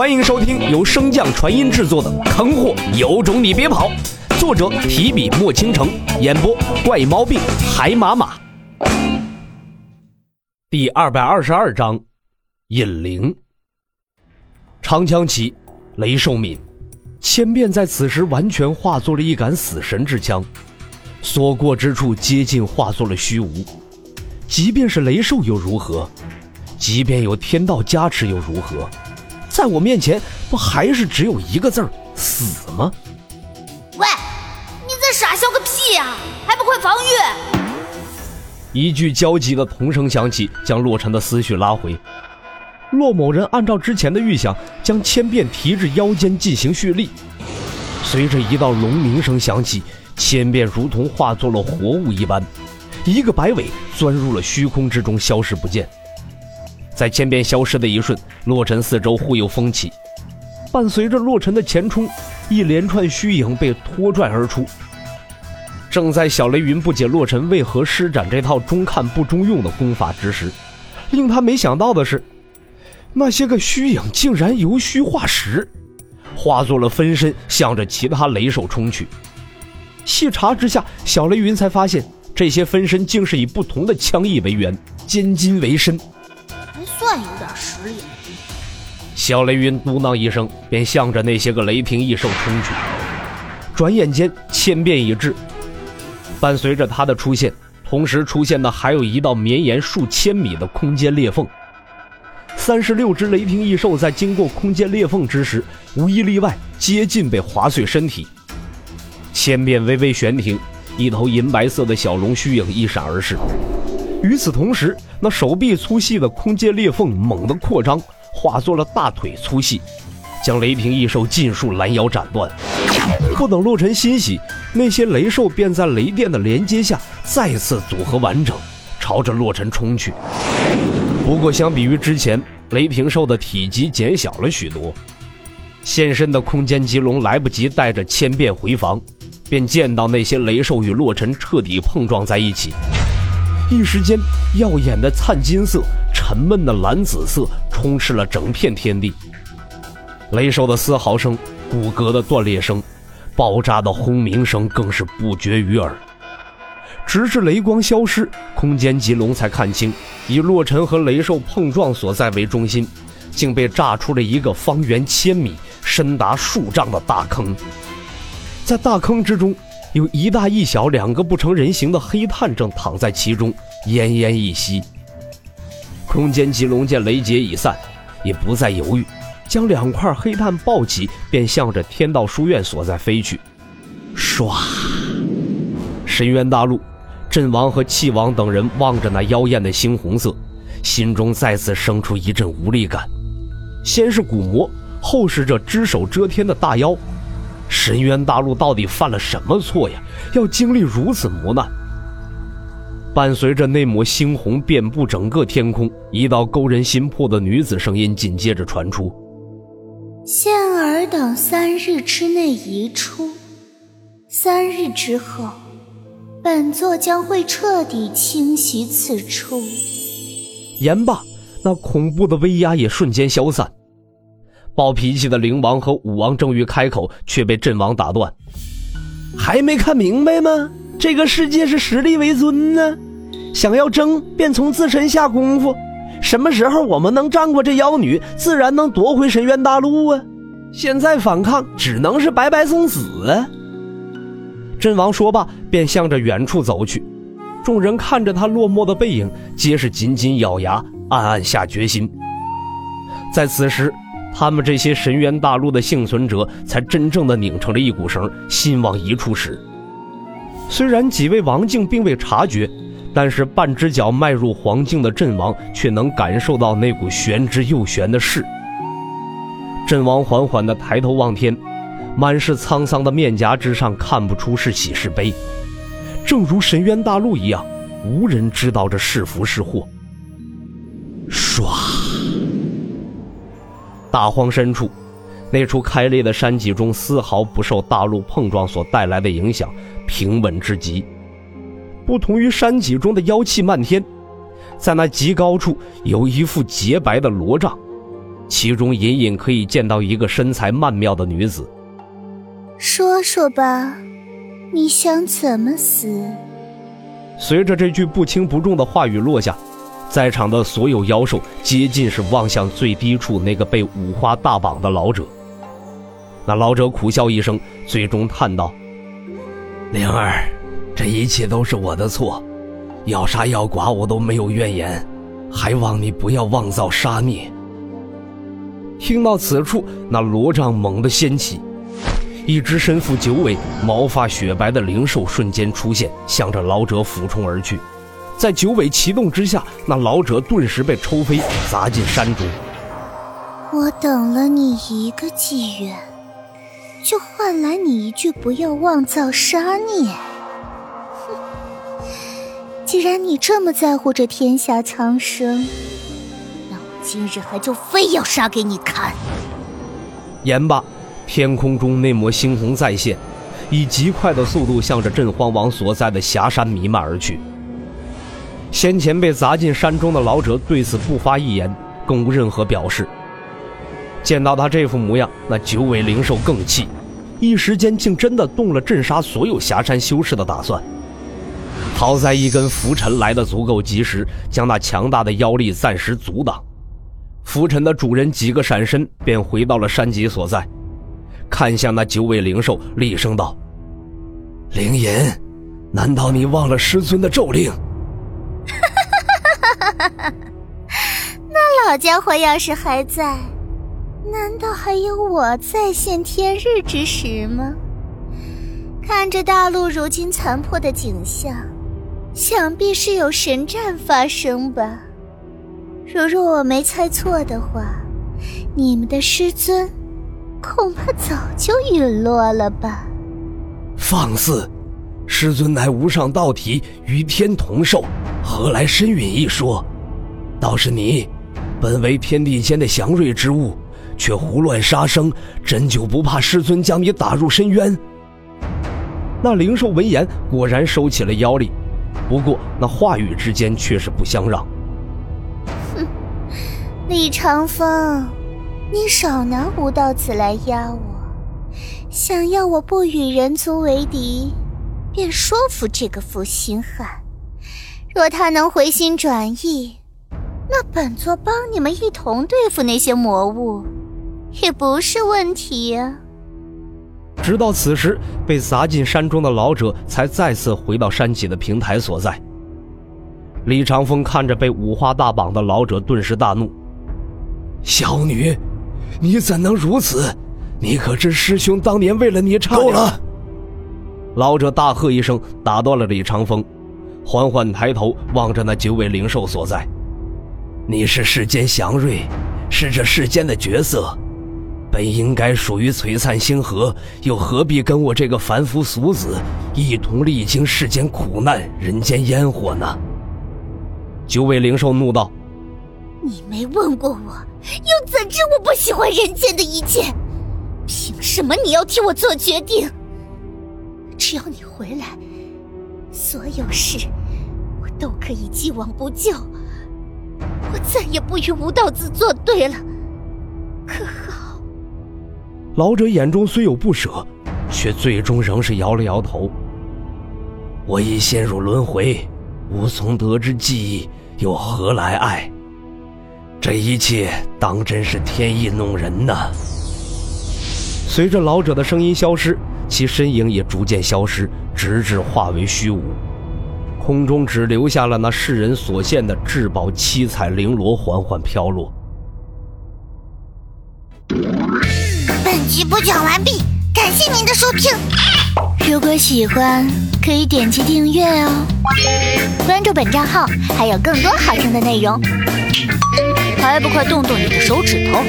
欢迎收听由升降传音制作的《坑货有种你别跑》，作者提笔墨倾城，演播怪毛病海马马。第二百二十二章，引灵。长枪起，雷兽敏，千变在此时完全化作了一杆死神之枪，所过之处接近化作了虚无。即便是雷兽又如何？即便有天道加持又如何？在我面前，不还是只有一个字儿死吗？喂，你在傻笑个屁呀！还不快防御！一句焦急的童声响起，将洛尘的思绪拉回。洛某人按照之前的预想，将千变提至腰间进行蓄力。随着一道龙鸣声响起，千变如同化作了活物一般，一个摆尾钻入了虚空之中，消失不见。在千变消失的一瞬，洛尘四周忽有风起，伴随着洛尘的前冲，一连串虚影被拖拽而出。正在小雷云不解洛尘为何施展这套中看不中用的功法之时，令他没想到的是，那些个虚影竟然由虚化实，化作了分身，向着其他雷兽冲去。细查之下，小雷云才发现，这些分身竟是以不同的枪意为源，尖金为身。算有点实力。小雷云嘟囔一声，便向着那些个雷霆异兽冲去。转眼间，千变已至。伴随着他的出现，同时出现的还有一道绵延数千米的空间裂缝。三十六只雷霆异兽在经过空间裂缝之时，无一例外，接近被划碎身体。千变微微悬停，一头银白色的小龙虚影一闪而逝。与此同时，那手臂粗细的空间裂缝猛地扩张，化作了大腿粗细，将雷霆异兽尽数拦腰斩断。不等洛尘欣喜，那些雷兽便在雷电的连接下再次组合完整，朝着洛尘冲去。不过，相比于之前，雷霆兽的体积减小了许多。现身的空间棘龙来不及带着千变回防，便见到那些雷兽与洛尘彻底碰撞在一起。一时间，耀眼的灿金色、沉闷的蓝紫色充斥了整片天地。雷兽的嘶嚎声、骨骼的断裂声、爆炸的轰鸣声更是不绝于耳。直至雷光消失，空间棘龙才看清，以洛尘和雷兽碰撞所在为中心，竟被炸出了一个方圆千米、深达数丈的大坑。在大坑之中。有一大一小两个不成人形的黑炭正躺在其中，奄奄一息。空间棘龙见雷劫已散，也不再犹豫，将两块黑炭抱起，便向着天道书院所在飞去。唰！深渊大陆，阵王和气王等人望着那妖艳的猩红色，心中再次生出一阵无力感。先是古魔，后是这只手遮天的大妖。深渊大陆到底犯了什么错呀？要经历如此磨难。伴随着那抹猩红遍布整个天空，一道勾人心魄的女子声音紧接着传出：“限尔等三日之内移出，三日之后，本座将会彻底清洗此处。”言罢，那恐怖的威压也瞬间消散。暴脾气的灵王和武王正欲开口，却被阵王打断：“还没看明白吗？这个世界是实力为尊呢，想要争，便从自身下功夫。什么时候我们能战过这妖女，自然能夺回神渊大陆啊！现在反抗，只能是白白送死！”阵王说罢，便向着远处走去。众人看着他落寞的背影，皆是紧紧咬牙，暗暗下决心。在此时。他们这些神渊大陆的幸存者，才真正的拧成了一股绳，心往一处使。虽然几位王境并未察觉，但是半只脚迈入黄境的阵王却能感受到那股玄之又玄的势。阵王缓缓地抬头望天，满是沧桑的面颊之上看不出是喜是悲，正如神渊大陆一样，无人知道这是福是祸。唰。大荒深处，那处开裂的山脊中丝毫不受大陆碰撞所带来的影响，平稳至极。不同于山脊中的妖气漫天，在那极高处有一副洁白的罗帐，其中隐隐可以见到一个身材曼妙的女子。说说吧，你想怎么死？随着这句不轻不重的话语落下，在场的所有妖兽皆尽是望向最低处那个被五花大绑的老者。那老者苦笑一声，最终叹道：“灵儿，这一切都是我的错，要杀要剐我都没有怨言，还望你不要妄造杀孽。”听到此处，那罗帐猛地掀起，一只身负九尾、毛发雪白的灵兽瞬间出现，向着老者俯冲而去。在九尾齐动之下，那老者顿时被抽飞，砸进山中。我等了你一个纪元。就换来你一句“不要妄造杀孽”。哼！既然你这么在乎这天下苍生，那我今日还就非要杀给你看。言罢，天空中那抹猩红再现，以极快的速度向着镇荒王所在的峡山弥漫而去。先前被砸进山中的老者对此不发一言，更无任何表示。见到他这副模样，那九尾灵兽更气，一时间竟真的动了镇杀所有霞山修士的打算。好在一根浮尘来得足够及时，将那强大的妖力暂时阻挡。浮尘的主人几个闪身便回到了山脊所在，看向那九尾灵兽，厉声道：“灵隐，难道你忘了师尊的咒令？”哈 哈那老家伙要是还在。难道还有我再现天日之时吗？看着大陆如今残破的景象，想必是有神战发生吧。如若我没猜错的话，你们的师尊恐怕早就陨落了吧？放肆！师尊乃无上道体，与天同寿，何来身陨一说？倒是你，本为天地间的祥瑞之物。却胡乱杀生，真就不怕师尊将你打入深渊？那灵兽闻言，果然收起了妖力，不过那话语之间却是不相让。哼，李长风，你少拿无道子来压我，想要我不与人族为敌，便说服这个负心汉。若他能回心转意，那本座帮你们一同对付那些魔物。也不是问题呀。直到此时，被砸进山中的老者才再次回到山脊的平台所在。李长风看着被五花大绑的老者，顿时大怒：“小女，你怎能如此？你可知师兄当年为了你差够了！”老者大喝一声，打断了李长风，缓缓抬头望着那九尾灵兽所在：“你是世间祥瑞，是这世间的角色。”本应该属于璀璨星河，又何必跟我这个凡夫俗子一同历经世间苦难、人间烟火呢？九尾灵兽怒道：“你没问过我，又怎知我不喜欢人间的一切？凭什么你要替我做决定？只要你回来，所有事我都可以既往不咎。我再也不与吴道子作对了，可好？”老者眼中虽有不舍，却最终仍是摇了摇头。我已陷入轮回，无从得知记忆，又何来爱？这一切当真是天意弄人呐！随着老者的声音消失，其身影也逐渐消失，直至化为虚无。空中只留下了那世人所见的至宝七彩绫罗缓缓飘落。本集播讲完毕，感谢您的收听。如果喜欢，可以点击订阅哦，关注本账号还有更多好听的内容。还不快动动你的手指头！